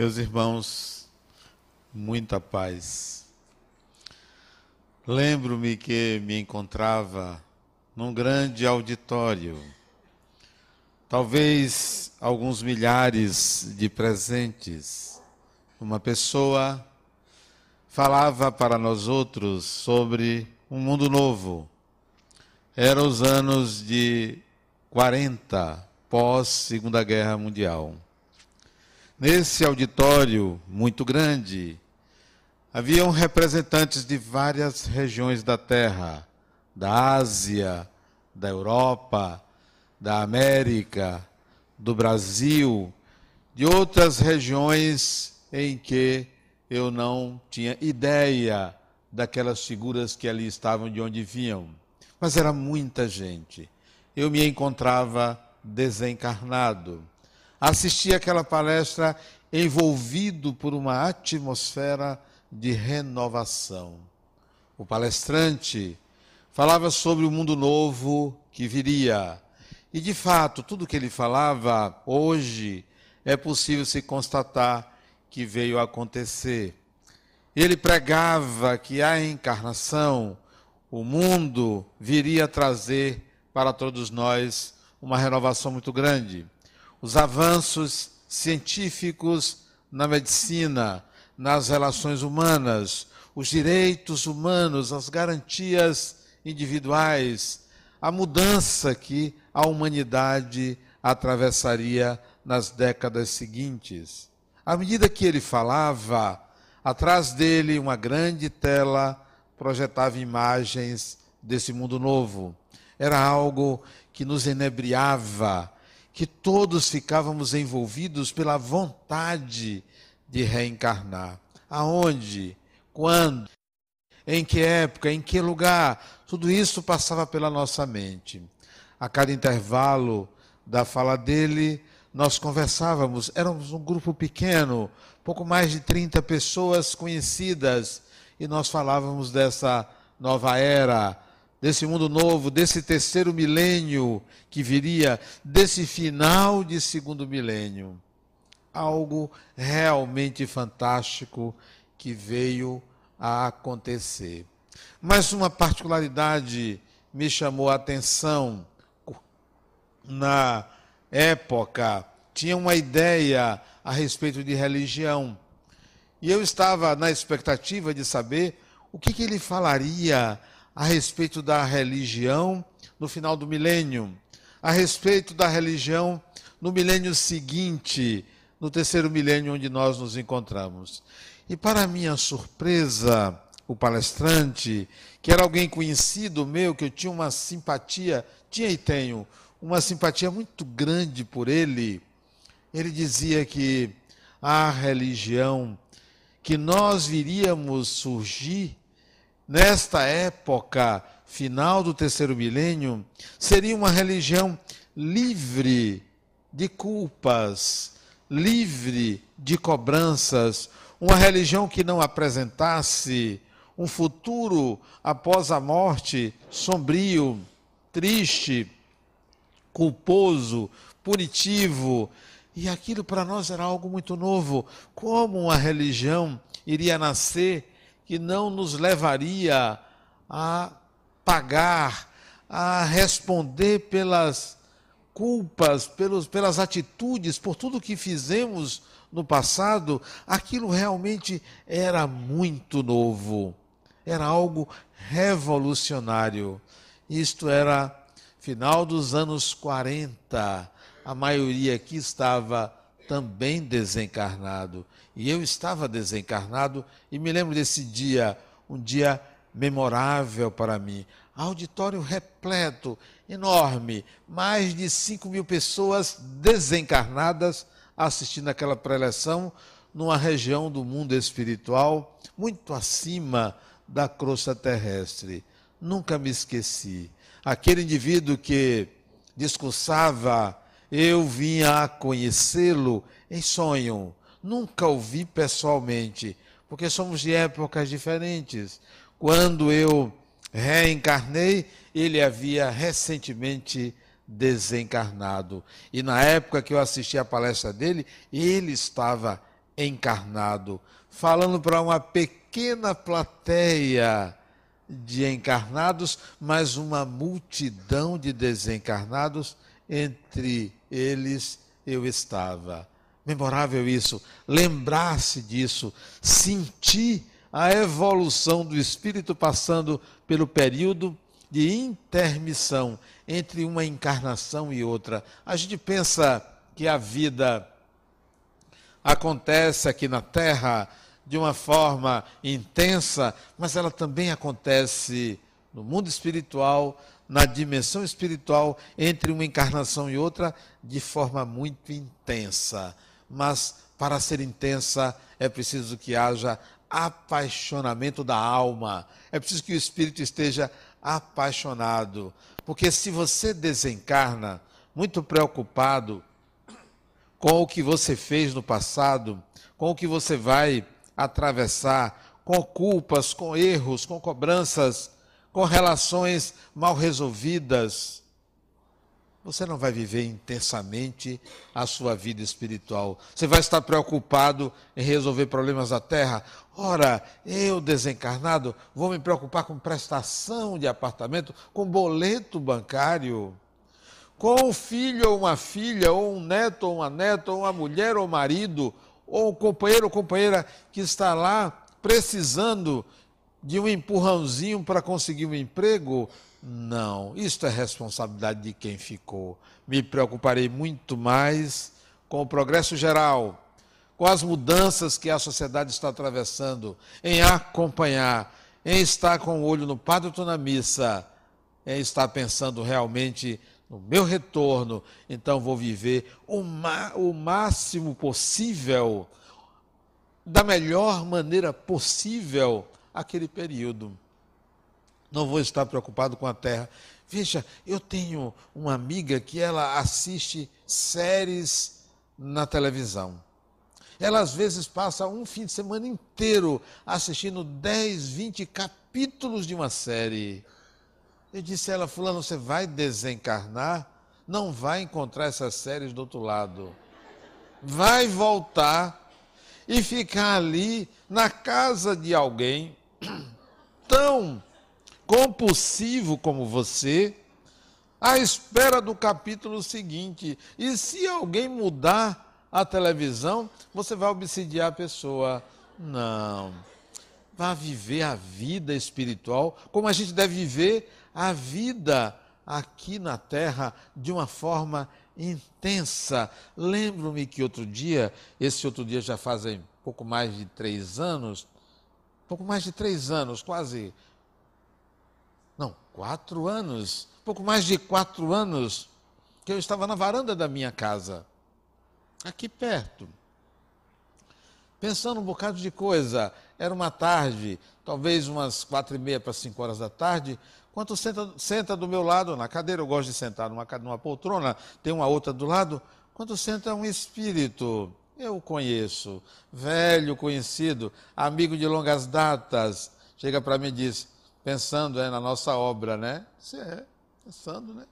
Meus irmãos, muita paz. Lembro-me que me encontrava num grande auditório, talvez alguns milhares de presentes. Uma pessoa falava para nós outros sobre um mundo novo. Eram os anos de 40 pós Segunda Guerra Mundial. Nesse auditório muito grande, haviam representantes de várias regiões da Terra, da Ásia, da Europa, da América, do Brasil, de outras regiões em que eu não tinha ideia daquelas figuras que ali estavam, de onde vinham. Mas era muita gente. Eu me encontrava desencarnado assisti aquela palestra envolvido por uma atmosfera de renovação. O palestrante falava sobre o mundo novo que viria. E, de fato, tudo que ele falava hoje é possível se constatar que veio a acontecer. Ele pregava que a encarnação, o mundo, viria trazer para todos nós uma renovação muito grande os avanços científicos na medicina, nas relações humanas, os direitos humanos, as garantias individuais, a mudança que a humanidade atravessaria nas décadas seguintes. À medida que ele falava, atrás dele uma grande tela projetava imagens desse mundo novo. Era algo que nos enebriava, que todos ficávamos envolvidos pela vontade de reencarnar. Aonde? Quando? Em que época? Em que lugar? Tudo isso passava pela nossa mente. A cada intervalo da fala dele, nós conversávamos. Éramos um grupo pequeno, pouco mais de 30 pessoas conhecidas, e nós falávamos dessa nova era desse mundo novo, desse terceiro milênio que viria, desse final de segundo milênio. Algo realmente fantástico que veio a acontecer. Mas uma particularidade me chamou a atenção. Na época, tinha uma ideia a respeito de religião. E eu estava na expectativa de saber o que, que ele falaria a respeito da religião no final do milênio, a respeito da religião no milênio seguinte, no terceiro milênio onde nós nos encontramos. E para minha surpresa, o palestrante, que era alguém conhecido meu, que eu tinha uma simpatia, tinha e tenho, uma simpatia muito grande por ele, ele dizia que a religião que nós viríamos surgir nesta época final do terceiro milênio, seria uma religião livre de culpas, livre de cobranças, uma religião que não apresentasse um futuro após a morte sombrio, triste, culposo, punitivo. E aquilo para nós era algo muito novo. Como uma religião iria nascer que não nos levaria a pagar, a responder pelas culpas, pelos, pelas atitudes, por tudo que fizemos no passado, aquilo realmente era muito novo, era algo revolucionário. Isto era final dos anos 40. A maioria aqui estava também desencarnado. E eu estava desencarnado e me lembro desse dia, um dia memorável para mim. Auditório repleto, enorme, mais de 5 mil pessoas desencarnadas assistindo aquela preleção numa região do mundo espiritual muito acima da crosta terrestre. Nunca me esqueci. Aquele indivíduo que discursava, eu vinha a conhecê-lo em sonho Nunca o vi pessoalmente, porque somos de épocas diferentes. Quando eu reencarnei, ele havia recentemente desencarnado. E na época que eu assisti a palestra dele, ele estava encarnado, falando para uma pequena plateia de encarnados, mas uma multidão de desencarnados, entre eles eu estava. Memorável isso, lembrar-se disso, sentir a evolução do espírito passando pelo período de intermissão entre uma encarnação e outra. A gente pensa que a vida acontece aqui na Terra de uma forma intensa, mas ela também acontece no mundo espiritual, na dimensão espiritual, entre uma encarnação e outra, de forma muito intensa. Mas para ser intensa é preciso que haja apaixonamento da alma, é preciso que o espírito esteja apaixonado. Porque se você desencarna muito preocupado com o que você fez no passado, com o que você vai atravessar, com culpas, com erros, com cobranças, com relações mal resolvidas, você não vai viver intensamente a sua vida espiritual. Você vai estar preocupado em resolver problemas da terra. Ora, eu desencarnado vou me preocupar com prestação de apartamento, com boleto bancário, com um filho ou uma filha, ou um neto ou uma neta, ou uma mulher ou marido, ou um companheiro ou companheira que está lá precisando de um empurrãozinho para conseguir um emprego, não, isto é responsabilidade de quem ficou. Me preocuparei muito mais com o progresso geral, com as mudanças que a sociedade está atravessando, em acompanhar, em estar com o olho no padre na missa, em estar pensando realmente no meu retorno. Então vou viver o, o máximo possível, da melhor maneira possível, aquele período não vou estar preocupado com a terra. Veja, eu tenho uma amiga que ela assiste séries na televisão. Ela às vezes passa um fim de semana inteiro assistindo 10, 20 capítulos de uma série. Eu disse a ela, fulano, você vai desencarnar? Não vai encontrar essas séries do outro lado. Vai voltar e ficar ali na casa de alguém tão compulsivo como você, à espera do capítulo seguinte. E se alguém mudar a televisão, você vai obsidiar a pessoa. Não. Vá viver a vida espiritual como a gente deve viver a vida aqui na terra de uma forma intensa. Lembro-me que outro dia, esse outro dia já fazem pouco mais de três anos, pouco mais de três anos, quase. Não, quatro anos, pouco mais de quatro anos, que eu estava na varanda da minha casa, aqui perto, pensando um bocado de coisa. Era uma tarde, talvez umas quatro e meia para cinco horas da tarde, quando senta, senta do meu lado, na cadeira, eu gosto de sentar numa, numa poltrona, tem uma outra do lado, quando senta um espírito, eu conheço, velho conhecido, amigo de longas datas, chega para mim e diz: pensando é, na nossa obra, né? Você é, pensando, né?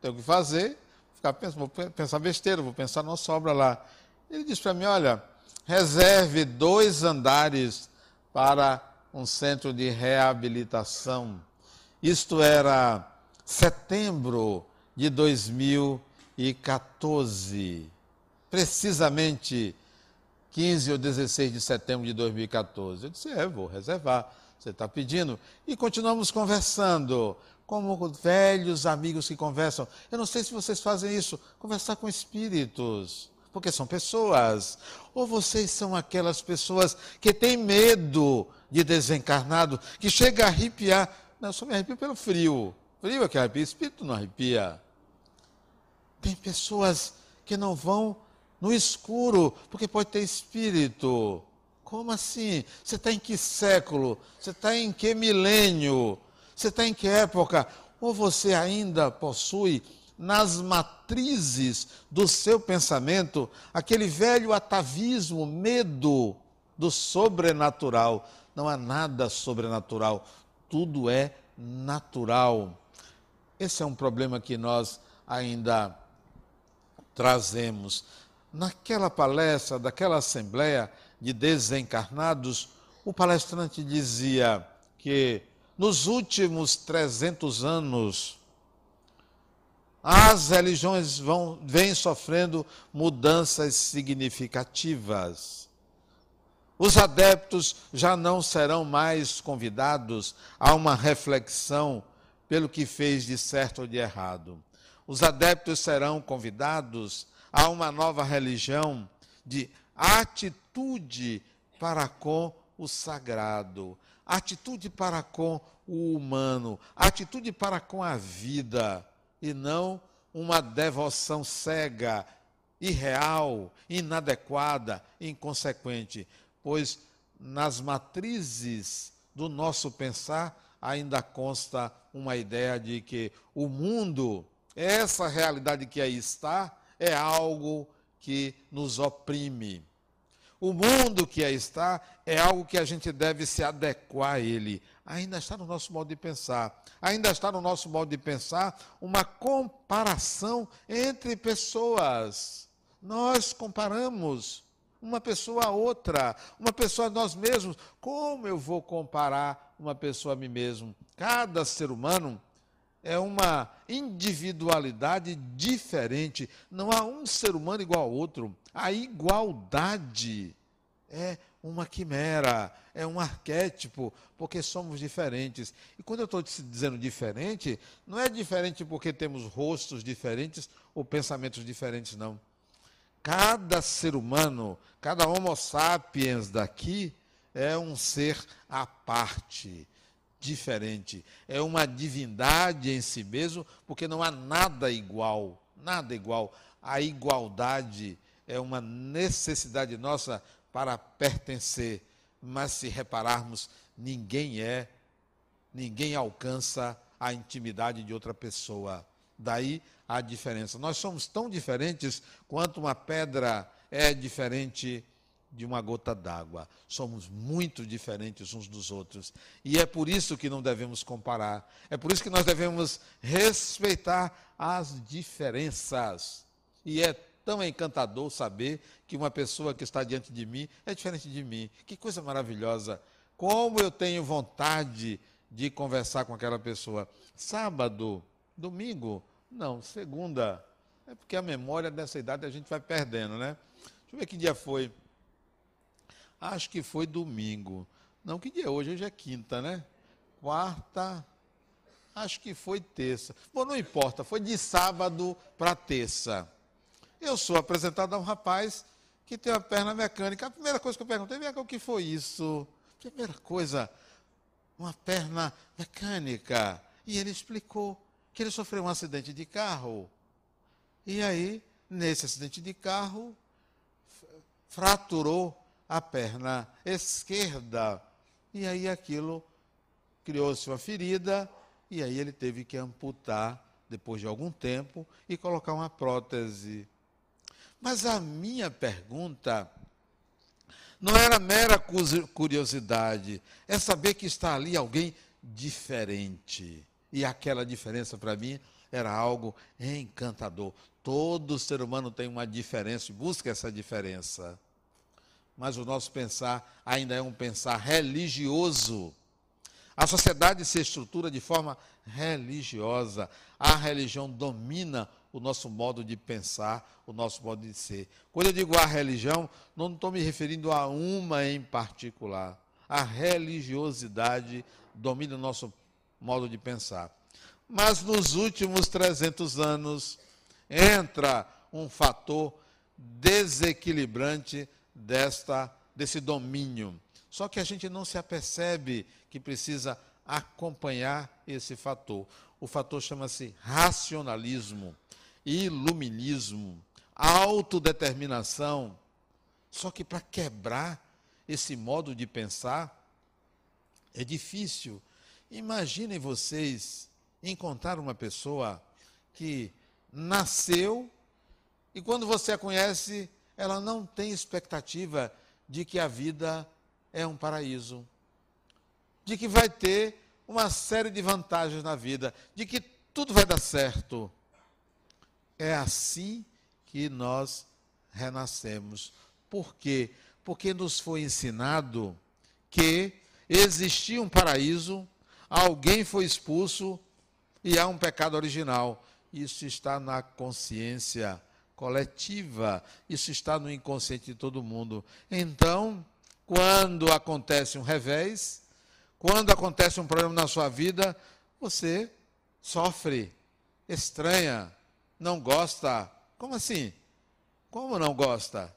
Tem o que fazer, ficar pensando, vou pensar besteira, vou pensar na nossa obra lá. Ele disse para mim, olha, reserve dois andares para um centro de reabilitação. Isto era setembro de 2014, precisamente 15 ou 16 de setembro de 2014. Eu disse, é, vou reservar você está pedindo. E continuamos conversando, como velhos amigos que conversam. Eu não sei se vocês fazem isso, conversar com espíritos, porque são pessoas. Ou vocês são aquelas pessoas que têm medo de desencarnado, que chega a arrepiar. Não, eu só me arrepio pelo frio. Frio é que arrepia, espírito não arrepia. Tem pessoas que não vão no escuro, porque pode ter espírito. Como assim? Você está em que século? Você está em que milênio? Você está em que época? Ou você ainda possui nas matrizes do seu pensamento aquele velho atavismo, medo do sobrenatural? Não há nada sobrenatural, tudo é natural. Esse é um problema que nós ainda trazemos. Naquela palestra, daquela assembleia de desencarnados, o palestrante dizia que nos últimos 300 anos, as religiões vão, vêm sofrendo mudanças significativas. Os adeptos já não serão mais convidados a uma reflexão pelo que fez de certo ou de errado. Os adeptos serão convidados a uma nova religião de atitude para com o sagrado, atitude para com o humano, atitude para com a vida, e não uma devoção cega, irreal, inadequada, inconsequente, pois nas matrizes do nosso pensar ainda consta uma ideia de que o mundo, essa realidade que aí está, é algo que nos oprime. O mundo que aí está é algo que a gente deve se adequar a ele. Ainda está no nosso modo de pensar. Ainda está no nosso modo de pensar uma comparação entre pessoas. Nós comparamos uma pessoa a outra, uma pessoa a nós mesmos. Como eu vou comparar uma pessoa a mim mesmo? Cada ser humano é uma individualidade diferente. Não há um ser humano igual ao outro. A igualdade é uma quimera, é um arquétipo, porque somos diferentes. E quando eu estou dizendo diferente, não é diferente porque temos rostos diferentes ou pensamentos diferentes, não. Cada ser humano, cada Homo sapiens daqui, é um ser à parte diferente. É uma divindade em si mesmo, porque não há nada igual, nada igual. A igualdade é uma necessidade nossa para pertencer, mas se repararmos, ninguém é, ninguém alcança a intimidade de outra pessoa. Daí a diferença. Nós somos tão diferentes quanto uma pedra é diferente de uma gota d'água. Somos muito diferentes uns dos outros. E é por isso que não devemos comparar. É por isso que nós devemos respeitar as diferenças. E é tão encantador saber que uma pessoa que está diante de mim é diferente de mim. Que coisa maravilhosa. Como eu tenho vontade de conversar com aquela pessoa. Sábado, domingo, não, segunda. É porque a memória dessa idade a gente vai perdendo, né? Deixa eu ver que dia foi. Acho que foi domingo. Não, que dia é hoje? Hoje é quinta, né? Quarta. Acho que foi terça. Bom, não importa, foi de sábado para terça. Eu sou apresentado a um rapaz que tem uma perna mecânica. A primeira coisa que eu perguntei, o que foi isso? Primeira coisa, uma perna mecânica. E ele explicou que ele sofreu um acidente de carro. E aí, nesse acidente de carro, fraturou a perna esquerda. E aí aquilo criou-se uma ferida, e aí ele teve que amputar depois de algum tempo e colocar uma prótese. Mas a minha pergunta não era mera curiosidade, é saber que está ali alguém diferente. E aquela diferença para mim era algo encantador. Todo ser humano tem uma diferença e busca essa diferença mas o nosso pensar ainda é um pensar religioso. A sociedade se estrutura de forma religiosa. A religião domina o nosso modo de pensar, o nosso modo de ser. Quando eu digo a religião, não estou me referindo a uma em particular. A religiosidade domina o nosso modo de pensar. Mas nos últimos 300 anos entra um fator desequilibrante desta desse domínio. Só que a gente não se apercebe que precisa acompanhar esse fator. O fator chama-se racionalismo, iluminismo, autodeterminação. Só que para quebrar esse modo de pensar é difícil. Imaginem vocês encontrar uma pessoa que nasceu e quando você a conhece, ela não tem expectativa de que a vida é um paraíso, de que vai ter uma série de vantagens na vida, de que tudo vai dar certo. É assim que nós renascemos. Por quê? Porque nos foi ensinado que existia um paraíso, alguém foi expulso e há um pecado original. Isso está na consciência coletiva, isso está no inconsciente de todo mundo. Então, quando acontece um revés, quando acontece um problema na sua vida, você sofre, estranha, não gosta. Como assim? Como não gosta?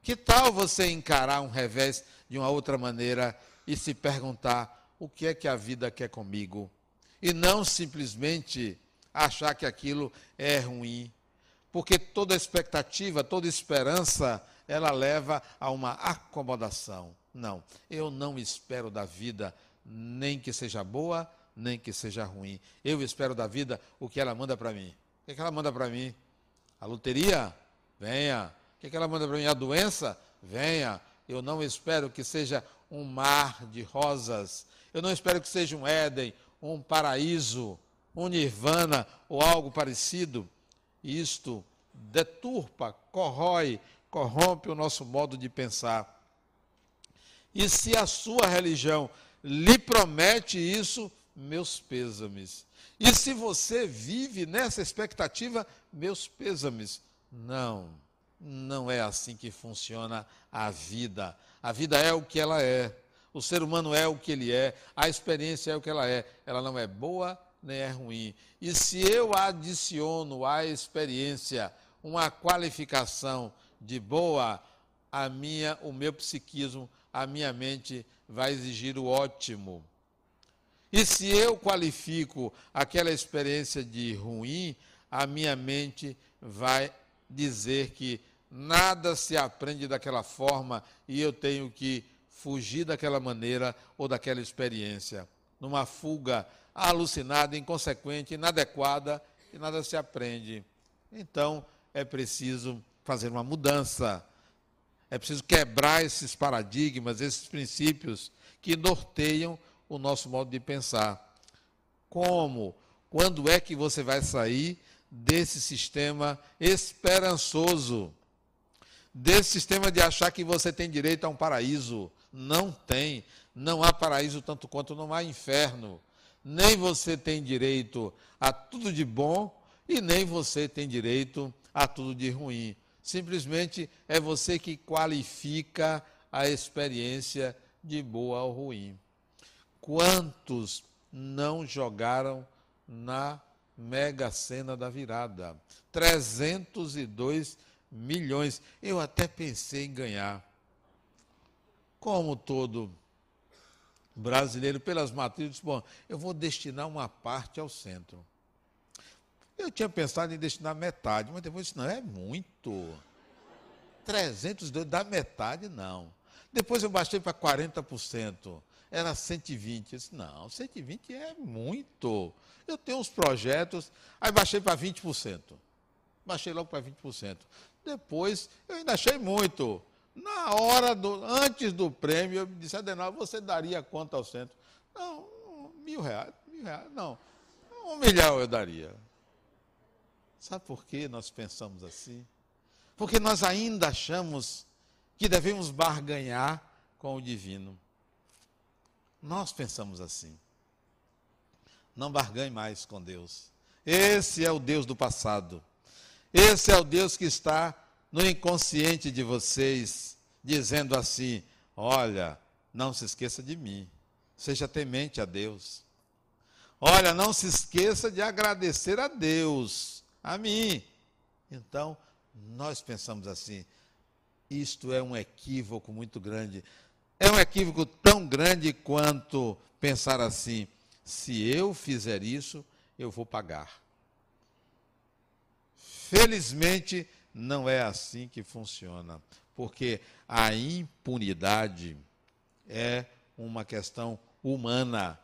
Que tal você encarar um revés de uma outra maneira e se perguntar o que é que a vida quer comigo? E não simplesmente achar que aquilo é ruim. Porque toda expectativa, toda esperança, ela leva a uma acomodação. Não, eu não espero da vida nem que seja boa, nem que seja ruim. Eu espero da vida o que ela manda para mim. O que, é que ela manda para mim? A loteria? Venha. O que, é que ela manda para mim? A doença? Venha. Eu não espero que seja um mar de rosas. Eu não espero que seja um Éden, um paraíso, um nirvana ou algo parecido. Isto deturpa, corrói, corrompe o nosso modo de pensar. E se a sua religião lhe promete isso, meus pêsames. E se você vive nessa expectativa, meus pêsames. Não, não é assim que funciona a vida. A vida é o que ela é. O ser humano é o que ele é. A experiência é o que ela é. Ela não é boa nem é ruim. E se eu adiciono à experiência uma qualificação de boa, a minha, o meu psiquismo, a minha mente vai exigir o ótimo. E se eu qualifico aquela experiência de ruim, a minha mente vai dizer que nada se aprende daquela forma e eu tenho que fugir daquela maneira ou daquela experiência. Numa fuga alucinada, inconsequente, inadequada e nada se aprende. Então, é preciso fazer uma mudança. É preciso quebrar esses paradigmas, esses princípios que norteiam o nosso modo de pensar. Como? Quando é que você vai sair desse sistema esperançoso? Desse sistema de achar que você tem direito a um paraíso. Não tem. Não há paraíso tanto quanto não há inferno. Nem você tem direito a tudo de bom e nem você tem direito a tudo de ruim. Simplesmente é você que qualifica a experiência de boa ou ruim. Quantos não jogaram na mega sena da virada? 302 milhões. Eu até pensei em ganhar. Como todo brasileiro, pelas matrizes, bom, eu vou destinar uma parte ao centro. Eu tinha pensado em destinar metade, mas depois disse, não, é muito. 302, dá metade, não. Depois eu baixei para 40% era 120. Eu disse, não, 120 é muito. Eu tenho uns projetos, aí baixei para 20%. Baixei logo para 20%. Depois, eu ainda achei muito. Na hora do, antes do prêmio, eu disse, Adenal, você daria quanto ao centro? Não, mil reais, mil reais, não. Um milhão eu daria. Sabe por que nós pensamos assim? Porque nós ainda achamos que devemos barganhar com o divino. Nós pensamos assim. Não barganhe mais com Deus. Esse é o Deus do passado. Esse é o Deus que está no inconsciente de vocês, dizendo assim: olha, não se esqueça de mim. Seja temente a Deus. Olha, não se esqueça de agradecer a Deus, a mim. Então, nós pensamos assim: isto é um equívoco muito grande. É um equívoco tão grande quanto pensar assim: se eu fizer isso, eu vou pagar. Felizmente, não é assim que funciona, porque a impunidade é uma questão humana.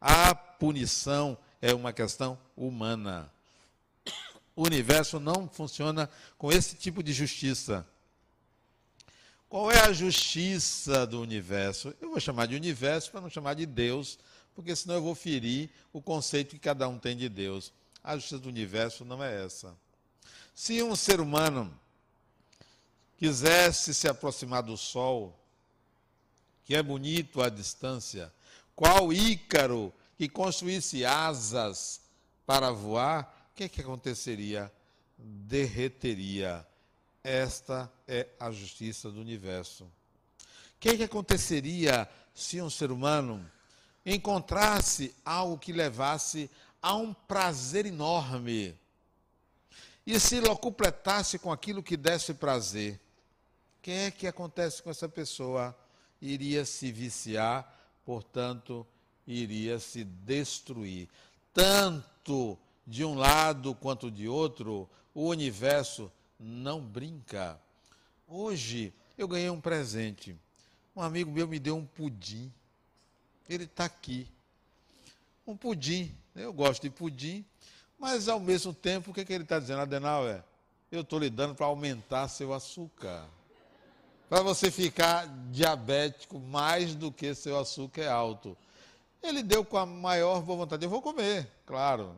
A punição é uma questão humana. O universo não funciona com esse tipo de justiça. Qual é a justiça do universo? Eu vou chamar de universo para não chamar de Deus, porque senão eu vou ferir o conceito que cada um tem de Deus. A justiça do universo não é essa. Se um ser humano quisesse se aproximar do sol, que é bonito à distância, qual Ícaro que construísse asas para voar, o que, é que aconteceria? Derreteria. Esta é a justiça do universo. O que, é que aconteceria se um ser humano encontrasse algo que levasse a um prazer enorme e se locupletasse com aquilo que desse prazer? O que é que acontece com essa pessoa? Iria se viciar, portanto, iria se destruir. Tanto de um lado quanto de outro, o universo não brinca. Hoje eu ganhei um presente. Um amigo meu me deu um pudim. Ele está aqui. Um pudim. Eu gosto de pudim, mas ao mesmo tempo, o que, é que ele está dizendo? Adenauer, eu estou lhe dando para aumentar seu açúcar. Para você ficar diabético mais do que seu açúcar é alto. Ele deu com a maior boa vontade. Eu vou comer, claro.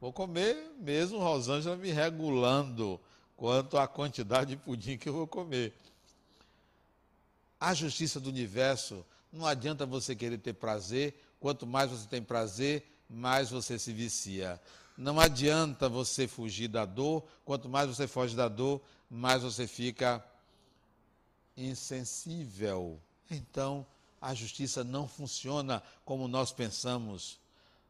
Vou comer, mesmo Rosângela me regulando quanto à quantidade de pudim que eu vou comer. A justiça do universo, não adianta você querer ter prazer, quanto mais você tem prazer, mais você se vicia. Não adianta você fugir da dor, quanto mais você foge da dor, mais você fica insensível. Então, a justiça não funciona como nós pensamos.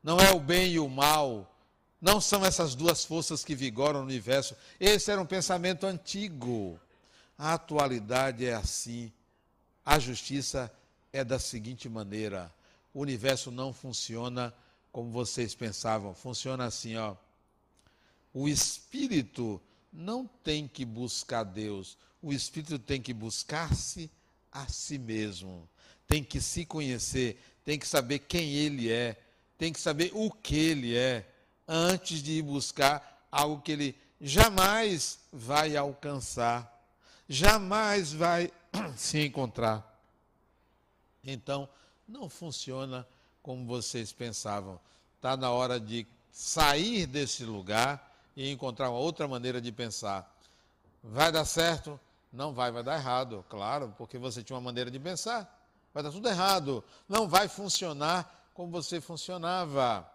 Não é o bem e o mal. Não são essas duas forças que vigoram no universo. Esse era um pensamento antigo. A atualidade é assim. A justiça é da seguinte maneira: o universo não funciona como vocês pensavam. Funciona assim, ó. O espírito não tem que buscar Deus. O espírito tem que buscar-se a si mesmo tem que se conhecer, tem que saber quem ele é, tem que saber o que ele é, antes de ir buscar algo que ele jamais vai alcançar, jamais vai se encontrar. Então, não funciona como vocês pensavam. Está na hora de sair desse lugar e encontrar uma outra maneira de pensar. Vai dar certo? Não vai, vai dar errado, claro, porque você tinha uma maneira de pensar vai dar tudo errado, não vai funcionar como você funcionava.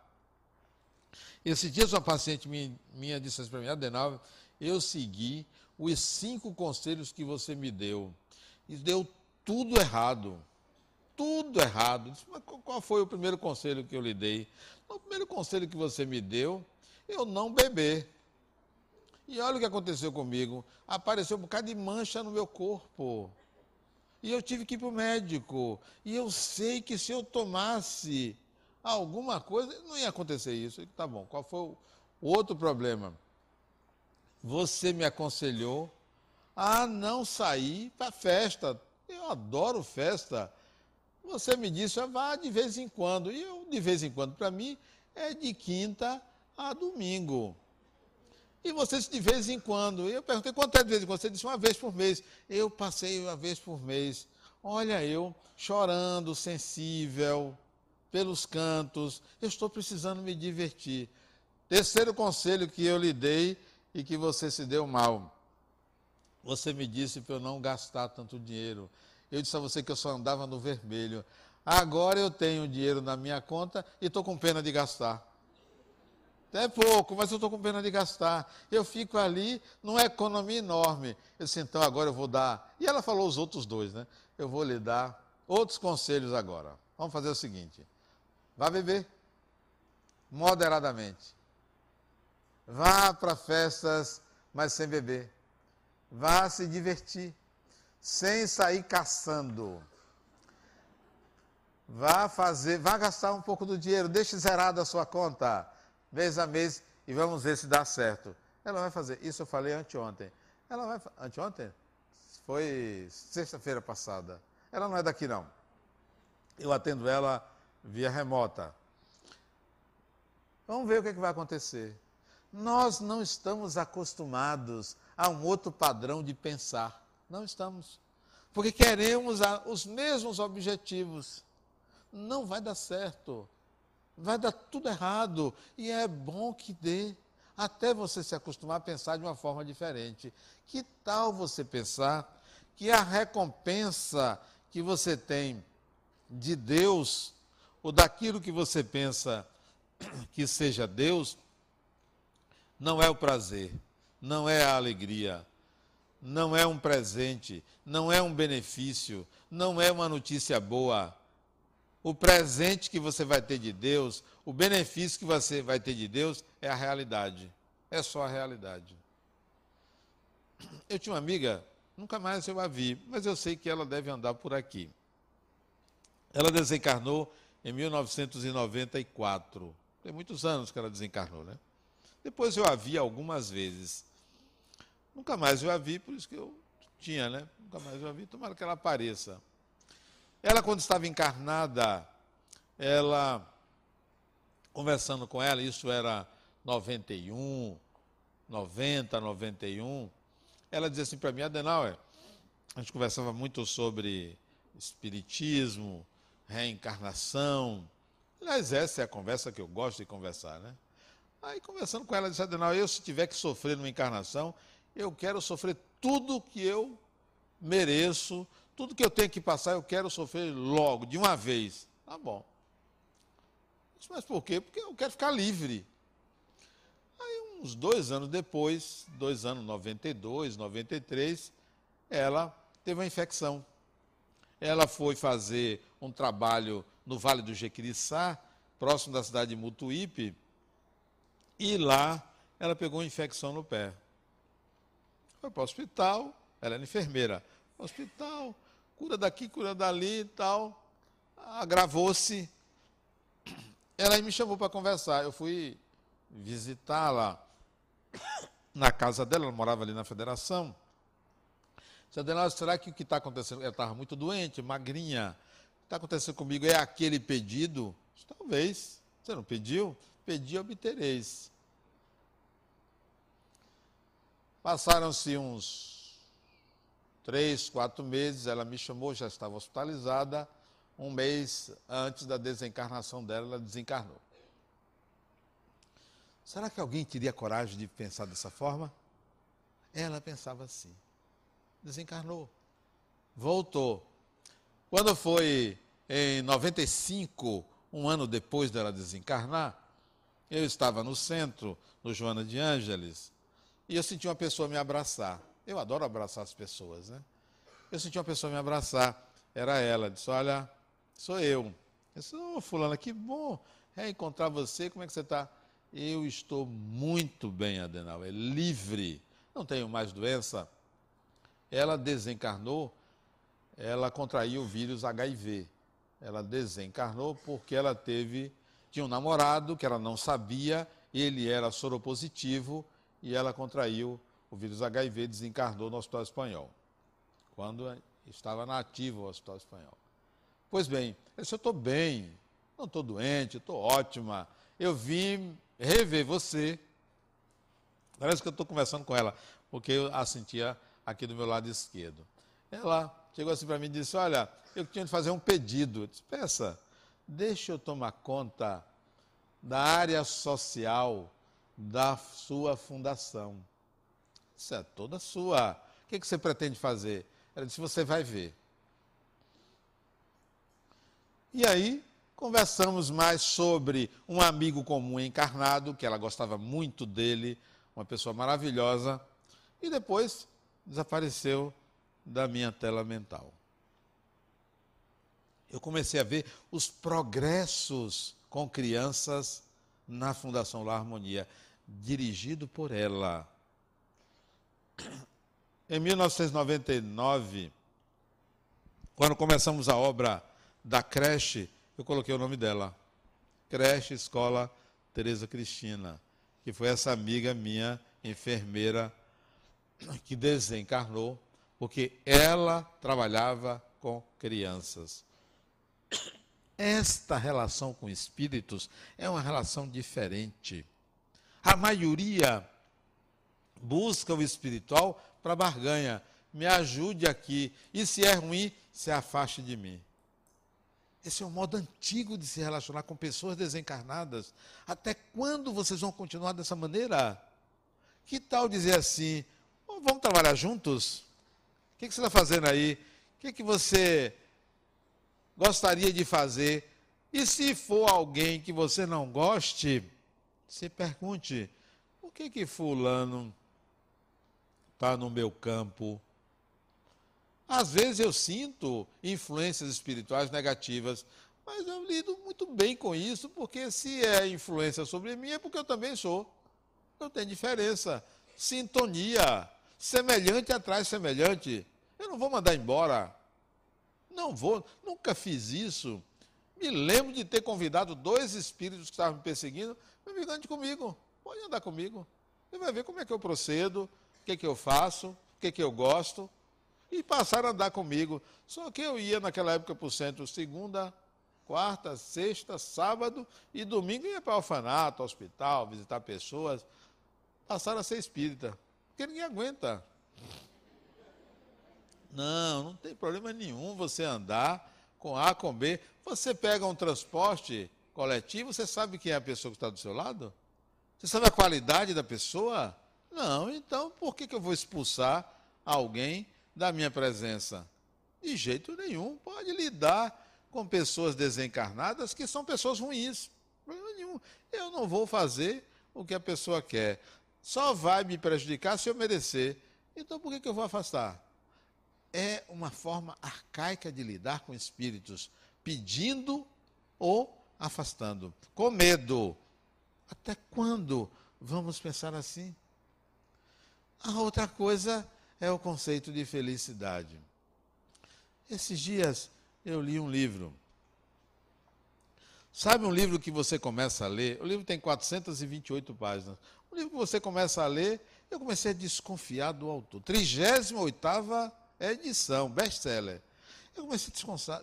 Esses dias uma paciente minha, minha disse assim para mim, Adenal, eu segui os cinco conselhos que você me deu. E deu tudo errado. Tudo errado. Disse, mas qual foi o primeiro conselho que eu lhe dei? O primeiro conselho que você me deu, eu não beber. E olha o que aconteceu comigo. Apareceu um bocado de mancha no meu corpo. E eu tive que ir para o médico. E eu sei que se eu tomasse alguma coisa, não ia acontecer isso. Tá bom, qual foi o outro problema? Você me aconselhou a não sair para festa. Eu adoro festa. Você me disse, ah, vá de vez em quando. E eu, de vez em quando, para mim, é de quinta a domingo. E você disse de vez em quando. Eu perguntei quanto é de vez em quando. Você disse uma vez por mês. Eu passei uma vez por mês. Olha, eu chorando, sensível, pelos cantos. Eu estou precisando me divertir. Terceiro conselho que eu lhe dei e que você se deu mal. Você me disse para eu não gastar tanto dinheiro. Eu disse a você que eu só andava no vermelho. Agora eu tenho dinheiro na minha conta e estou com pena de gastar. É pouco, mas eu estou com pena de gastar. Eu fico ali numa economia enorme. Eu disse, então agora eu vou dar. E ela falou os outros dois, né? Eu vou lhe dar outros conselhos agora. Vamos fazer o seguinte: vá beber moderadamente. Vá para festas, mas sem beber. Vá se divertir, sem sair caçando. Vá fazer, vá gastar um pouco do dinheiro, deixe zerado a sua conta mês a mês, e vamos ver se dá certo. Ela vai fazer. Isso eu falei anteontem. Ela vai. Anteontem? Foi sexta-feira passada. Ela não é daqui, não. Eu atendo ela via remota. Vamos ver o que, é que vai acontecer. Nós não estamos acostumados a um outro padrão de pensar. Não estamos. Porque queremos os mesmos objetivos. Não vai dar certo vai dar tudo errado. E é bom que dê, até você se acostumar a pensar de uma forma diferente. Que tal você pensar que a recompensa que você tem de Deus, ou daquilo que você pensa que seja Deus, não é o prazer, não é a alegria, não é um presente, não é um benefício, não é uma notícia boa. O presente que você vai ter de Deus, o benefício que você vai ter de Deus é a realidade. É só a realidade. Eu tinha uma amiga, nunca mais eu a vi, mas eu sei que ela deve andar por aqui. Ela desencarnou em 1994. Tem muitos anos que ela desencarnou, né? Depois eu a vi algumas vezes. Nunca mais eu a vi, por isso que eu tinha, né? Nunca mais eu a vi, tomara que ela apareça. Ela, quando estava encarnada, ela, conversando com ela, isso era 91, 90, 91, ela dizia assim para mim, Adenauer, a gente conversava muito sobre espiritismo, reencarnação. Aliás, essa é a conversa que eu gosto de conversar, né? Aí, conversando com ela, disse: Adenal, eu, se tiver que sofrer numa encarnação, eu quero sofrer tudo que eu mereço, tudo que eu tenho que passar, eu quero sofrer logo, de uma vez. Tá bom. Mas por quê? Porque eu quero ficar livre. Aí, uns dois anos depois, dois anos, 92, 93, ela teve uma infecção. Ela foi fazer um trabalho no Vale do Jequiriçá, próximo da cidade de Mutuípe, e lá ela pegou uma infecção no pé. Foi para o hospital, ela era enfermeira. Hospital, cura daqui, cura dali e tal. Agravou-se. Ela me chamou para conversar. Eu fui visitá-la na casa dela, ela morava ali na federação. Disse, será que o que está acontecendo? Ela estava muito doente, magrinha. O que está acontecendo comigo é aquele pedido? Talvez. Você não pediu? Pedi, obtereis. Passaram-se uns três, quatro meses, ela me chamou, já estava hospitalizada. Um mês antes da desencarnação dela, ela desencarnou. Será que alguém teria coragem de pensar dessa forma? Ela pensava assim desencarnou. Voltou. Quando foi em 95, um ano depois dela desencarnar, eu estava no centro, no Joana de Ângeles, e eu senti uma pessoa me abraçar. Eu adoro abraçar as pessoas, né? Eu senti uma pessoa me abraçar. Era ela. Disse: Olha, sou eu. Eu disse: Ô, oh, Fulana, que bom reencontrar você. Como é que você está? Eu estou muito bem, Adenal. É livre. Não tenho mais doença ela desencarnou, ela contraiu o vírus HIV. Ela desencarnou porque ela teve, tinha um namorado que ela não sabia, ele era soropositivo e ela contraiu o vírus HIV desencarnou no Hospital Espanhol, quando estava na ativa o Hospital Espanhol. Pois bem, eu eu estou bem, não estou doente, estou ótima. Eu vim rever você. Parece que eu estou conversando com ela, porque eu a sentia aqui do meu lado esquerdo. Ela chegou assim para mim e disse: Olha, eu tinha de fazer um pedido. Eu disse: Peça, deixa eu tomar conta da área social da sua fundação. Isso é toda sua. O que, que você pretende fazer? Ela disse: Você vai ver. E aí, conversamos mais sobre um amigo comum encarnado, que ela gostava muito dele, uma pessoa maravilhosa. E depois desapareceu da minha tela mental. Eu comecei a ver os progressos com crianças na Fundação La Harmonia, dirigido por ela. Em 1999, quando começamos a obra da creche, eu coloquei o nome dela. Creche Escola Tereza Cristina, que foi essa amiga minha, enfermeira que desencarnou, porque ela trabalhava com crianças. Esta relação com espíritos é uma relação diferente. A maioria busca o espiritual para barganha. Me ajude aqui. E se é ruim, se afaste de mim. Esse é um modo antigo de se relacionar com pessoas desencarnadas. Até quando vocês vão continuar dessa maneira? Que tal dizer assim: vamos trabalhar juntos? O que, você está fazendo aí? O que você gostaria de fazer? E se for alguém que você não goste, se pergunte: por que que fulano está no meu campo? Às vezes eu sinto influências espirituais negativas, mas eu lido muito bem com isso, porque se é influência sobre mim, é porque eu também sou. Não tem diferença. Sintonia. Semelhante atrás semelhante. Eu não vou mandar embora. Não vou. Nunca fiz isso. Me lembro de ter convidado dois espíritos que estavam me perseguindo. Meu amigo, ande comigo. Pode andar comigo. Você vai ver como é que eu procedo, o que, é que eu faço, o que, é que eu gosto. E passaram a andar comigo. Só que eu ia naquela época para o centro segunda, quarta, sexta, sábado e domingo ia para o orfanato, hospital, visitar pessoas. Passaram a ser espírita. Porque ninguém aguenta. Não, não tem problema nenhum você andar com A, com B. Você pega um transporte coletivo, você sabe quem é a pessoa que está do seu lado? Você sabe a qualidade da pessoa? Não, então por que, eu vou expulsar alguém da minha presença? De jeito nenhum. Pode lidar com pessoas desencarnadas que são pessoas ruins. Problema nenhum. Eu não vou fazer o que a pessoa quer. Só vai me prejudicar se eu merecer. Então por que, que eu vou afastar? É uma forma arcaica de lidar com espíritos, pedindo ou afastando, com medo. Até quando vamos pensar assim? A outra coisa é o conceito de felicidade. Esses dias eu li um livro. Sabe um livro que você começa a ler? O livro tem 428 páginas. Um livro que você começa a ler, eu comecei a desconfiar do autor. 38 edição, best-seller. Eu comecei a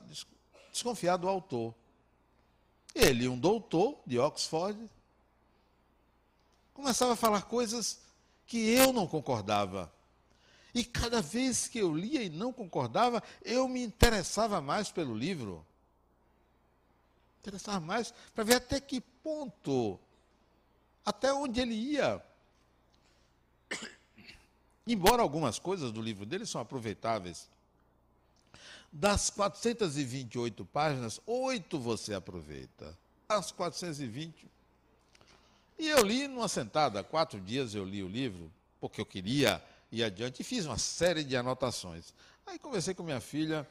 desconfiar do autor. Ele, um doutor de Oxford, começava a falar coisas que eu não concordava. E cada vez que eu lia e não concordava, eu me interessava mais pelo livro. Interessava mais para ver até que ponto, até onde ele ia. Embora algumas coisas do livro dele são aproveitáveis, das 428 páginas, oito você aproveita. As 420. E eu li numa sentada, quatro dias eu li o livro, porque eu queria ir adiante e fiz uma série de anotações. Aí conversei com minha filha.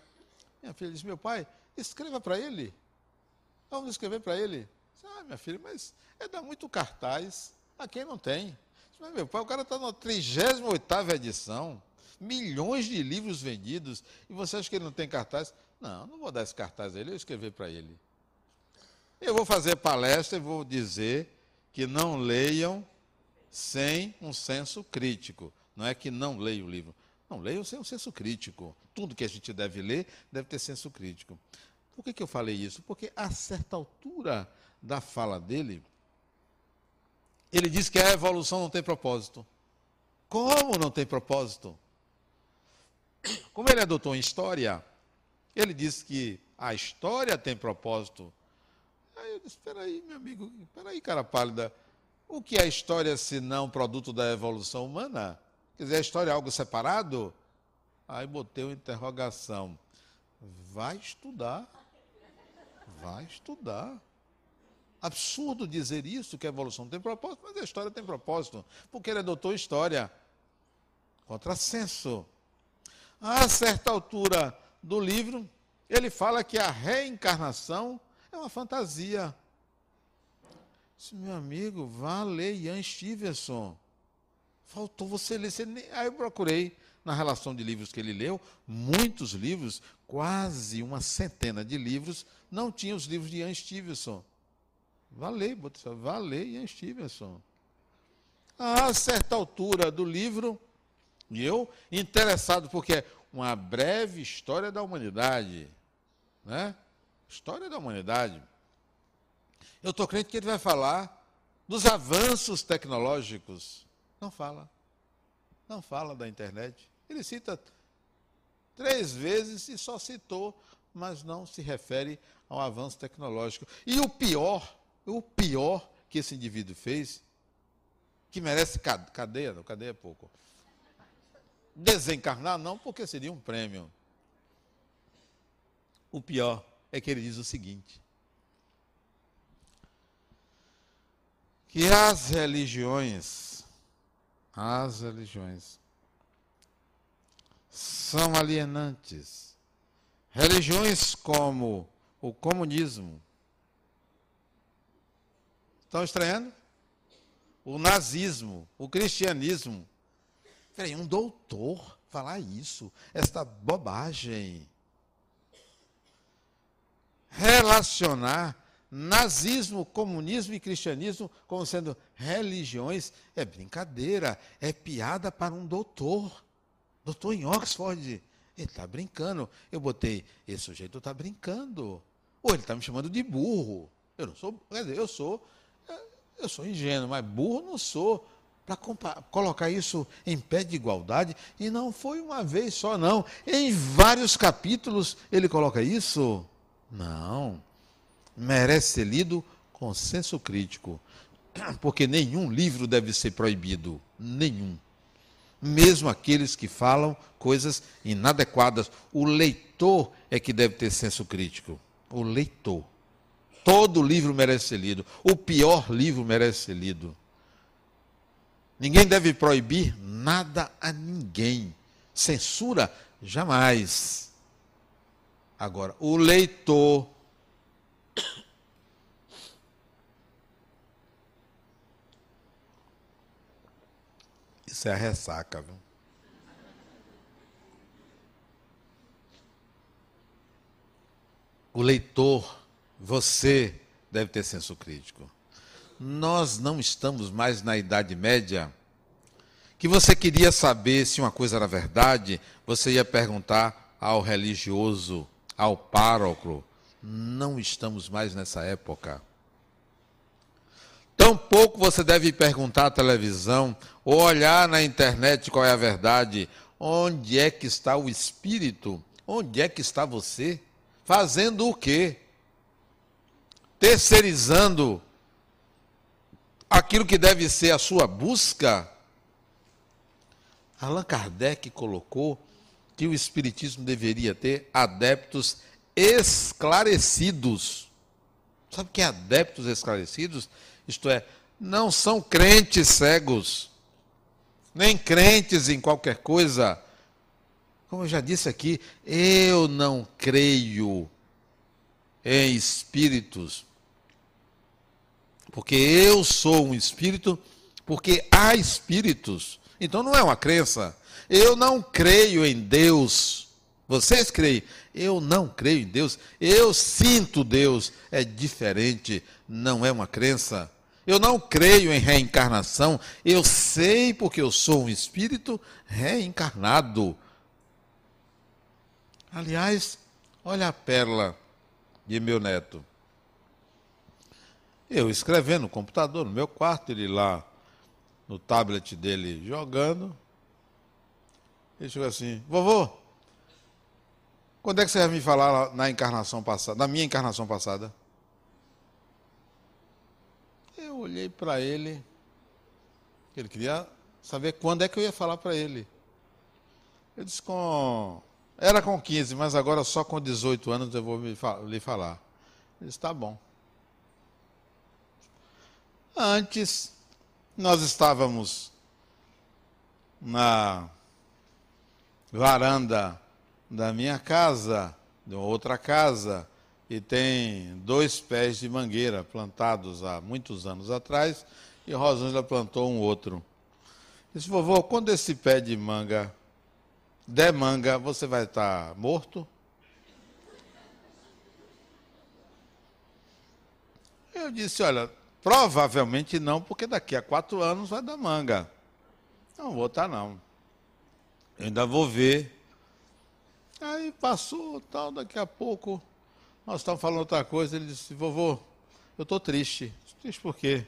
Minha filha disse: Meu pai, escreva para ele. Vamos escrever para ele. Ah, minha filha, mas é dar muito cartaz a quem não tem. Mas, meu pai, o cara está na 38 edição, milhões de livros vendidos, e você acha que ele não tem cartaz? Não, não vou dar esse cartaz a ele, eu escrever para ele. Eu vou fazer palestra e vou dizer que não leiam sem um senso crítico. Não é que não leia o livro. Não, leiam sem um senso crítico. Tudo que a gente deve ler deve ter senso crítico. Por que, que eu falei isso? Porque a certa altura da fala dele, ele diz que a evolução não tem propósito. Como não tem propósito? Como ele é doutor em história, ele disse que a história tem propósito. Aí eu disse: espera aí, meu amigo, espera aí, cara pálida. O que é história se não produto da evolução humana? Quer dizer, a história é algo separado? Aí botei uma interrogação. Vai estudar. Vai estudar. Absurdo dizer isso, que a evolução tem propósito, mas a história tem propósito, porque ele é doutor em história. Contrassenso. A certa altura do livro, ele fala que a reencarnação é uma fantasia. Disse, meu amigo, vá ler Ian Stevenson. Faltou você ler. Você nem... Aí eu procurei na relação de livros que ele leu, muitos livros, quase uma centena de livros, não tinha os livros de Ian Stevenson. Valei, valei Ian Stevenson. A certa altura do livro, e eu interessado, porque uma breve história da humanidade. Né? História da humanidade. Eu estou crente que ele vai falar dos avanços tecnológicos não fala. Não fala da internet. Ele cita três vezes e só citou, mas não se refere ao avanço tecnológico. E o pior, o pior que esse indivíduo fez, que merece cadeia, não, cadeia é pouco. Desencarnar, não, porque seria um prêmio. O pior é que ele diz o seguinte: que as religiões, as religiões, são alienantes. Religiões como o comunismo. Estão estranhando? O nazismo, o cristianismo. Peraí, um doutor falar isso, esta bobagem. Relacionar nazismo, comunismo e cristianismo como sendo religiões é brincadeira, é piada para um doutor. Doutor em Oxford, ele está brincando. Eu botei, esse sujeito está brincando. Ou ele está me chamando de burro. Eu não sou, quer dizer, eu sou, eu sou ingênuo, mas burro não sou. Para colocar isso em pé de igualdade, e não foi uma vez só, não. Em vários capítulos ele coloca isso. Não. Merece ser lido com senso crítico. Porque nenhum livro deve ser proibido. Nenhum mesmo aqueles que falam coisas inadequadas. O leitor é que deve ter senso crítico. O leitor. Todo livro merece ser lido. O pior livro merece ser lido. Ninguém deve proibir nada a ninguém. Censura, jamais. Agora, o leitor Isso é a ressaca, viu? O leitor, você deve ter senso crítico. Nós não estamos mais na Idade Média que você queria saber se uma coisa era verdade, você ia perguntar ao religioso, ao pároco. Não estamos mais nessa época. Tampouco você deve perguntar à televisão ou olhar na internet qual é a verdade. Onde é que está o espírito? Onde é que está você? Fazendo o quê? Terceirizando aquilo que deve ser a sua busca? Allan Kardec colocou que o Espiritismo deveria ter adeptos esclarecidos. Sabe o que é adeptos esclarecidos? Isto é, não são crentes cegos, nem crentes em qualquer coisa. Como eu já disse aqui, eu não creio em espíritos, porque eu sou um espírito, porque há espíritos. Então não é uma crença. Eu não creio em Deus. Vocês creem? Eu não creio em Deus. Eu sinto Deus. É diferente. Não é uma crença. Eu não creio em reencarnação. Eu sei porque eu sou um espírito reencarnado. Aliás, olha a pérola de meu neto. Eu escrevendo no computador, no meu quarto, ele lá no tablet dele jogando. Ele chegou assim: Vovô, quando é que você vai me falar na encarnação passada, na minha encarnação passada? Eu olhei para ele, ele queria saber quando é que eu ia falar para ele. Eu disse com. Era com 15, mas agora só com 18 anos eu vou lhe falar. Ele disse: tá bom. Antes, nós estávamos na varanda da minha casa, de outra casa, e tem dois pés de mangueira plantados há muitos anos atrás, e Rosângela plantou um outro. Disse, vovô, quando esse pé de manga der manga, você vai estar morto? Eu disse, olha, provavelmente não, porque daqui a quatro anos vai dar manga. Não vou estar não. Eu ainda vou ver. Aí passou, tal, daqui a pouco nós estávamos falando outra coisa, ele disse, vovô, eu estou triste. Triste por quê?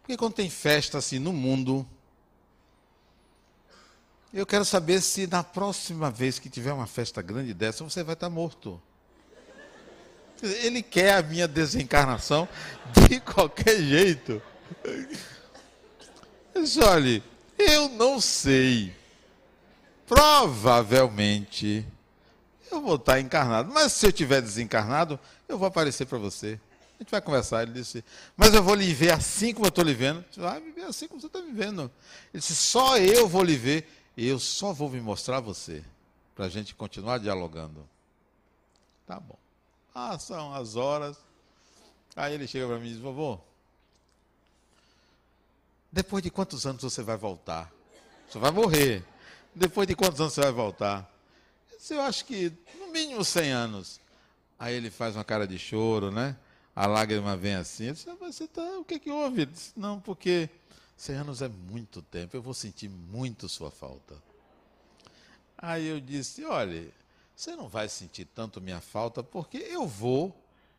Porque quando tem festa assim no mundo, eu quero saber se na próxima vez que tiver uma festa grande dessa, você vai estar morto. Ele quer a minha desencarnação de qualquer jeito. Mas olhe, eu não sei. provavelmente eu vou estar encarnado. Mas se eu estiver desencarnado, eu vou aparecer para você. A gente vai conversar. Ele disse, mas eu vou lhe ver assim como eu estou lhe vendo. Você vai me ver assim como você está me vendo. Ele disse, só eu vou lhe ver. Eu só vou me mostrar você. Para a gente continuar dialogando. Tá bom. Ah, são as horas. Aí ele chega para mim e diz, vovô, depois de quantos anos você vai voltar? Você vai morrer. Depois de quantos anos você vai voltar? Eu acho que no mínimo 100 anos. Aí ele faz uma cara de choro, né? A lágrima vem assim. Eu disse, ah, você tá, o que, que houve? Ele disse, não, porque 100 anos é muito tempo, eu vou sentir muito sua falta. Aí eu disse, olha, você não vai sentir tanto minha falta, porque eu vou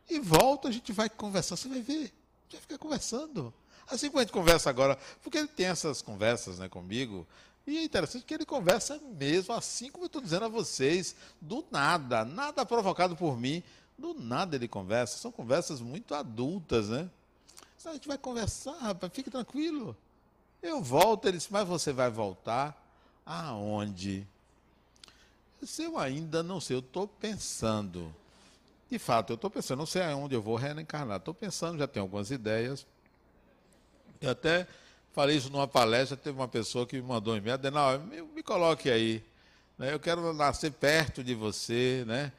e volto, a gente vai conversar, você vai ver, a gente vai ficar conversando. Assim como a gente conversa agora, porque ele tem essas conversas né, comigo, e é interessante que ele conversa mesmo, assim como eu estou dizendo a vocês, do nada, nada provocado por mim, do nada ele conversa. São conversas muito adultas, né? A gente vai conversar, rapaz, fique tranquilo. Eu volto, ele disse, mas você vai voltar aonde? Se eu ainda não sei, eu estou pensando. De fato, eu estou pensando, não sei aonde eu vou reencarnar. Estou pensando, já tenho algumas ideias. Eu até falei isso numa palestra, teve uma pessoa que me mandou um e-mail, Adenal, me, me coloque aí. Né? Eu quero nascer perto de você, né?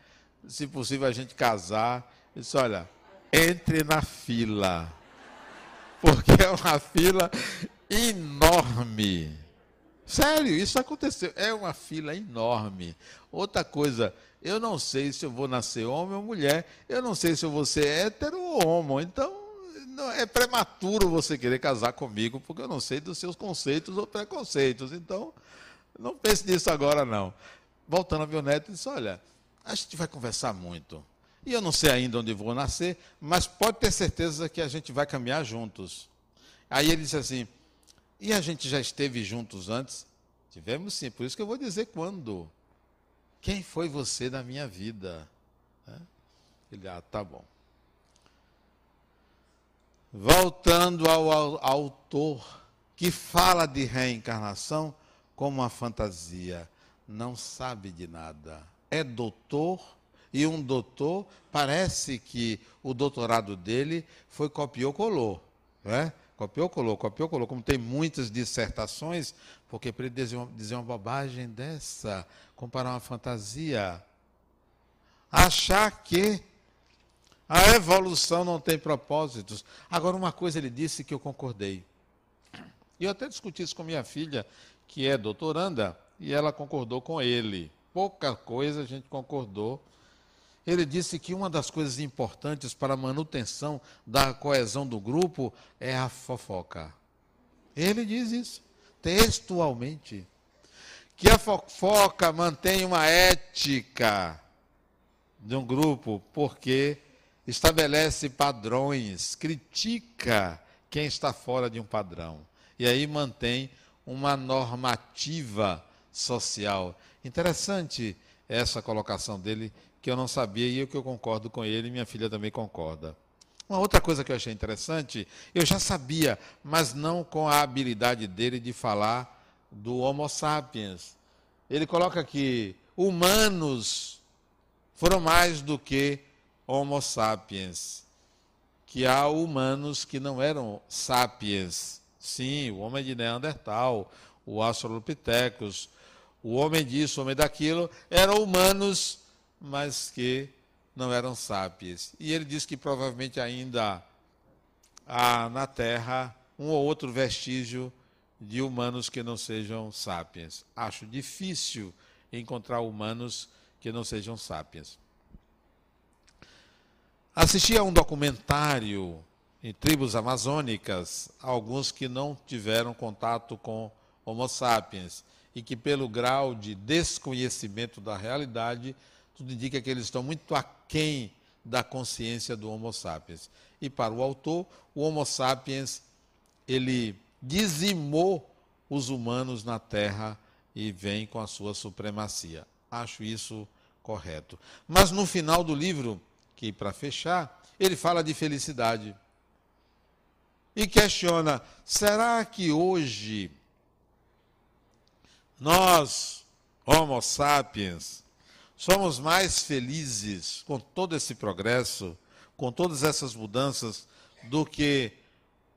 se possível a gente casar. Eu disse, olha, entre na fila. Porque é uma fila enorme. Sério, isso aconteceu. É uma fila enorme. Outra coisa, eu não sei se eu vou nascer homem ou mulher. Eu não sei se eu vou ser hétero ou homo. Então, não, é prematuro você querer casar comigo, porque eu não sei dos seus conceitos ou preconceitos. Então, não pense nisso agora, não. Voltando ao meu neto, disse: olha, a gente vai conversar muito. E eu não sei ainda onde vou nascer, mas pode ter certeza que a gente vai caminhar juntos. Aí ele disse assim: e a gente já esteve juntos antes? Tivemos sim, por isso que eu vou dizer quando. Quem foi você na minha vida? Ele, ah, tá bom. Voltando ao, ao autor que fala de reencarnação como uma fantasia, não sabe de nada. É doutor e um doutor parece que o doutorado dele foi copiou colou, não é? Copiou, colou, copiou, colou. Como tem muitas dissertações, porque para ele dizer uma, dizer uma bobagem dessa, comparar uma fantasia, achar que a evolução não tem propósitos. Agora, uma coisa ele disse que eu concordei. Eu até discuti isso com minha filha, que é doutoranda, e ela concordou com ele. Pouca coisa a gente concordou ele disse que uma das coisas importantes para a manutenção da coesão do grupo é a fofoca. Ele diz isso, textualmente. Que a fofoca mantém uma ética de um grupo, porque estabelece padrões, critica quem está fora de um padrão. E aí mantém uma normativa social. Interessante essa colocação dele que eu não sabia e eu que eu concordo com ele, minha filha também concorda. Uma outra coisa que eu achei interessante, eu já sabia, mas não com a habilidade dele de falar do Homo sapiens. Ele coloca que humanos foram mais do que Homo sapiens. Que há humanos que não eram sapiens. Sim, o homem de Neandertal, o Australopithecus, o homem disso, o homem daquilo, eram humanos mas que não eram sábios. E ele diz que provavelmente ainda há na Terra um ou outro vestígio de humanos que não sejam sapiens. Acho difícil encontrar humanos que não sejam sapiens. Assisti a um documentário em tribos amazônicas, alguns que não tiveram contato com Homo sapiens e que, pelo grau de desconhecimento da realidade, tudo indica que eles estão muito aquém da consciência do Homo sapiens. E para o autor, o Homo sapiens ele dizimou os humanos na Terra e vem com a sua supremacia. Acho isso correto. Mas no final do livro, que para fechar, ele fala de felicidade. E questiona: será que hoje nós Homo sapiens, somos mais felizes com todo esse progresso, com todas essas mudanças, do que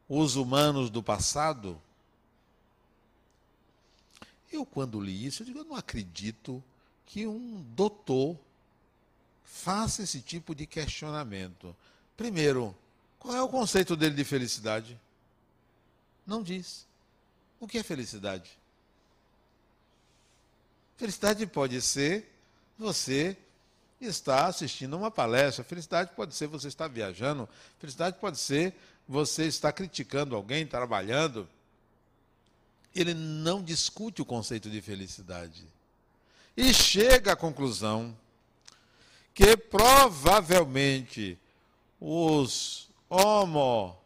os humanos do passado? Eu, quando li isso, eu digo, eu não acredito que um doutor faça esse tipo de questionamento. Primeiro, qual é o conceito dele de felicidade? Não diz. O que é felicidade? Felicidade pode ser você estar assistindo uma palestra, felicidade pode ser você estar viajando, felicidade pode ser você estar criticando alguém, trabalhando. Ele não discute o conceito de felicidade. E chega à conclusão que provavelmente os homo,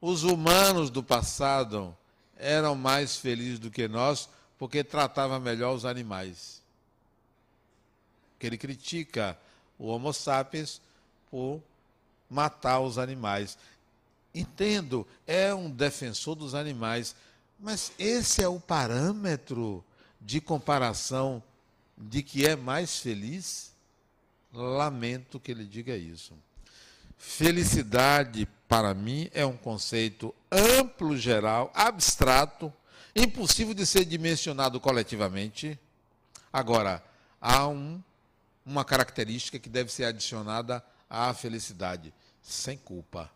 os humanos do passado, eram mais felizes do que nós, porque tratavam melhor os animais. Que ele critica o Homo sapiens por matar os animais. Entendo, é um defensor dos animais, mas esse é o parâmetro de comparação de que é mais feliz? Lamento que ele diga isso. Felicidade, para mim, é um conceito amplo, geral, abstrato, impossível de ser dimensionado coletivamente. Agora, há um, uma característica que deve ser adicionada à felicidade: sem culpa.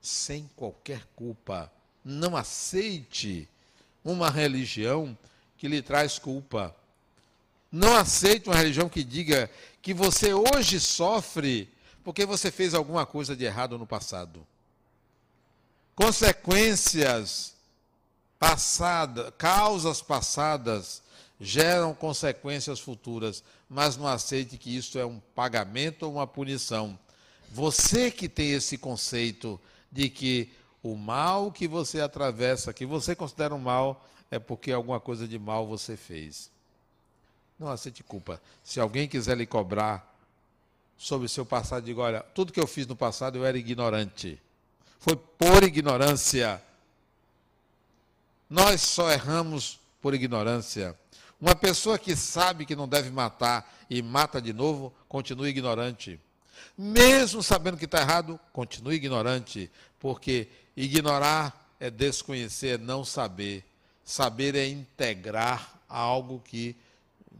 Sem qualquer culpa. Não aceite uma religião que lhe traz culpa. Não aceite uma religião que diga que você hoje sofre porque você fez alguma coisa de errado no passado. Consequências passadas, causas passadas geram consequências futuras, mas não aceite que isso é um pagamento ou uma punição. Você que tem esse conceito de que o mal que você atravessa, que você considera um mal, é porque alguma coisa de mal você fez. Não aceite culpa. Se alguém quiser lhe cobrar sobre o seu passado, diga: olha, tudo que eu fiz no passado eu era ignorante. Foi por ignorância. Nós só erramos por ignorância. Uma pessoa que sabe que não deve matar e mata de novo, continua ignorante. Mesmo sabendo que está errado, continue ignorante, porque ignorar é desconhecer, é não saber. Saber é integrar algo que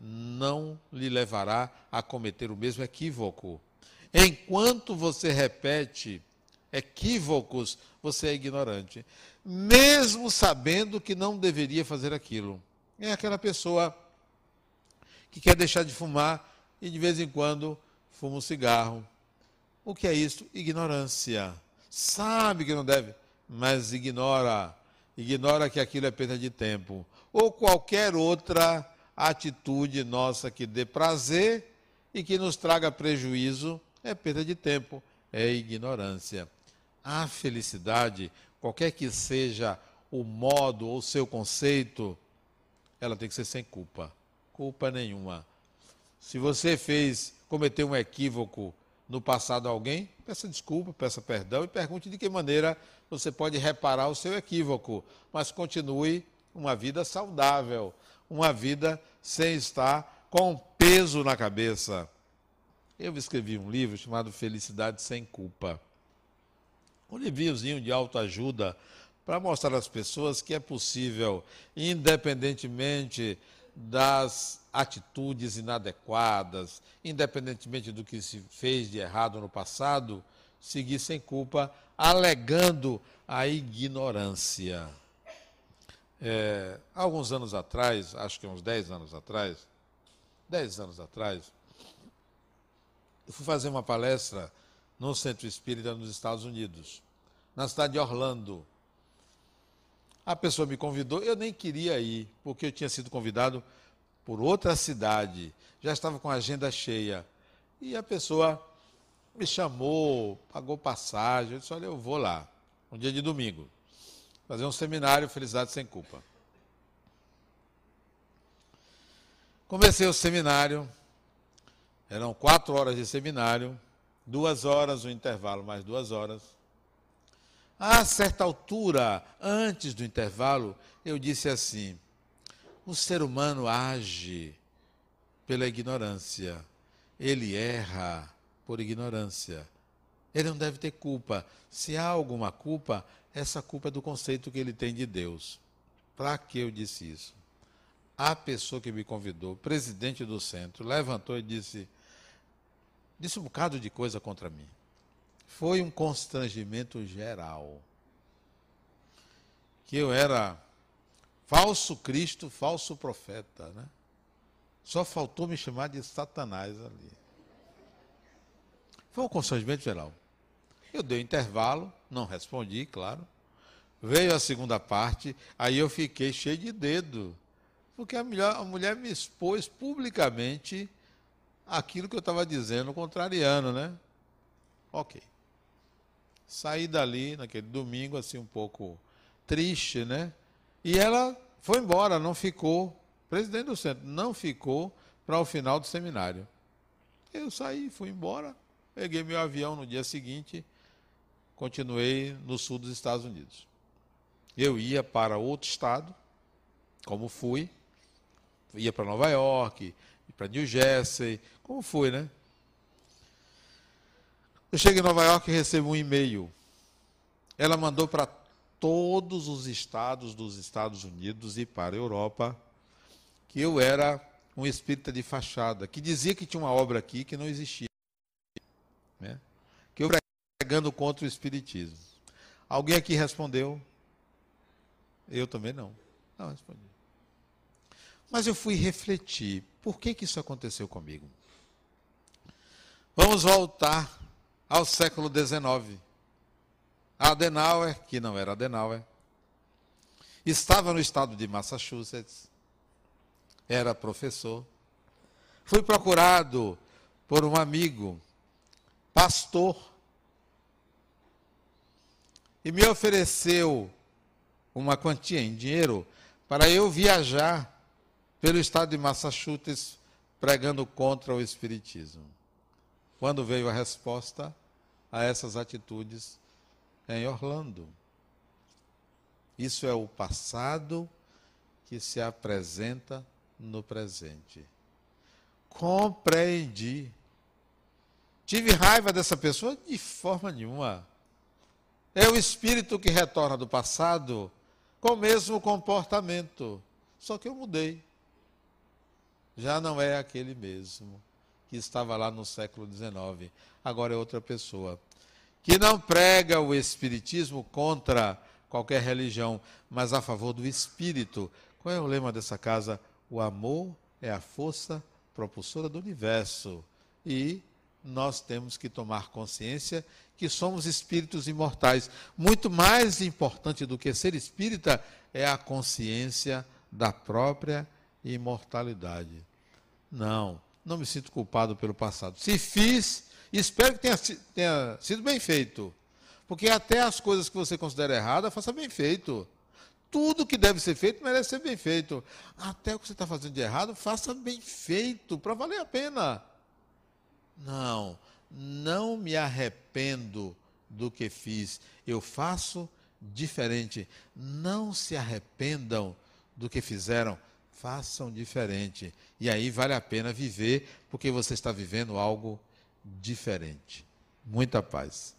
não lhe levará a cometer o mesmo equívoco. Enquanto você repete equívocos, você é ignorante, mesmo sabendo que não deveria fazer aquilo. É aquela pessoa que quer deixar de fumar e de vez em quando fuma um cigarro. O que é isso? Ignorância. Sabe que não deve, mas ignora. Ignora que aquilo é perda de tempo. Ou qualquer outra atitude nossa que dê prazer e que nos traga prejuízo é perda de tempo, é ignorância. A felicidade, qualquer que seja o modo ou seu conceito, ela tem que ser sem culpa. Culpa nenhuma. Se você fez, cometeu um equívoco no passado a alguém, peça desculpa, peça perdão e pergunte de que maneira você pode reparar o seu equívoco, mas continue uma vida saudável, uma vida sem estar com peso na cabeça. Eu escrevi um livro chamado Felicidade Sem Culpa. Um livrinhozinho de autoajuda para mostrar às pessoas que é possível, independentemente das atitudes inadequadas, independentemente do que se fez de errado no passado, seguir sem culpa, alegando a ignorância. É, alguns anos atrás, acho que uns 10 anos atrás, 10 anos atrás, eu fui fazer uma palestra no Centro Espírita nos Estados Unidos, na cidade de Orlando. A pessoa me convidou, eu nem queria ir, porque eu tinha sido convidado por outra cidade, já estava com a agenda cheia. E a pessoa me chamou, pagou passagem, eu disse: Olha, eu vou lá, um dia de domingo fazer um seminário Felicidade Sem Culpa. Comecei o seminário, eram quatro horas de seminário, duas horas o intervalo, mais duas horas. A certa altura, antes do intervalo, eu disse assim: O ser humano age pela ignorância. Ele erra por ignorância. Ele não deve ter culpa. Se há alguma culpa, essa culpa é do conceito que ele tem de Deus. Para que eu disse isso? A pessoa que me convidou, presidente do centro, levantou e disse: disse um bocado de coisa contra mim. Foi um constrangimento geral. Que eu era falso Cristo, falso profeta, né? Só faltou me chamar de Satanás ali. Foi um constrangimento geral. Eu dei um intervalo, não respondi, claro. Veio a segunda parte, aí eu fiquei cheio de dedo. Porque a mulher, a mulher me expôs publicamente aquilo que eu estava dizendo, contrariando, né? Ok. Saí dali naquele domingo, assim, um pouco triste, né? E ela foi embora, não ficou, presidente do centro, não ficou para o final do seminário. Eu saí, fui embora, peguei meu avião no dia seguinte, continuei no sul dos Estados Unidos. Eu ia para outro estado, como fui, ia para Nova York, para New Jersey, como fui, né? Eu chego em Nova York e recebo um e-mail. Ela mandou para todos os estados dos Estados Unidos e para a Europa que eu era um espírita de fachada, que dizia que tinha uma obra aqui que não existia. Né? Que eu pregando contra o espiritismo. Alguém aqui respondeu? Eu também não. Não respondi. Mas eu fui refletir, por que, que isso aconteceu comigo? Vamos voltar ao século XIX. Adenauer, que não era Adenauer, estava no estado de Massachusetts, era professor. Fui procurado por um amigo, pastor, e me ofereceu uma quantia em dinheiro para eu viajar pelo estado de Massachusetts pregando contra o Espiritismo. Quando veio a resposta a essas atitudes em Orlando. Isso é o passado que se apresenta no presente. Compreendi. Tive raiva dessa pessoa? De forma nenhuma. É o espírito que retorna do passado com o mesmo comportamento. Só que eu mudei. Já não é aquele mesmo que estava lá no século XIX. Agora é outra pessoa. Que não prega o Espiritismo contra qualquer religião, mas a favor do Espírito. Qual é o lema dessa casa? O amor é a força propulsora do universo. E nós temos que tomar consciência que somos espíritos imortais. Muito mais importante do que ser espírita é a consciência da própria imortalidade. Não não me sinto culpado pelo passado. Se fiz, espero que tenha, tenha sido bem feito. Porque até as coisas que você considera erradas, faça bem feito. Tudo que deve ser feito merece ser bem feito. Até o que você está fazendo de errado, faça bem feito, para valer a pena. Não, não me arrependo do que fiz. Eu faço diferente. Não se arrependam do que fizeram façam diferente. E aí vale a pena viver, porque você está vivendo algo diferente. Muita paz.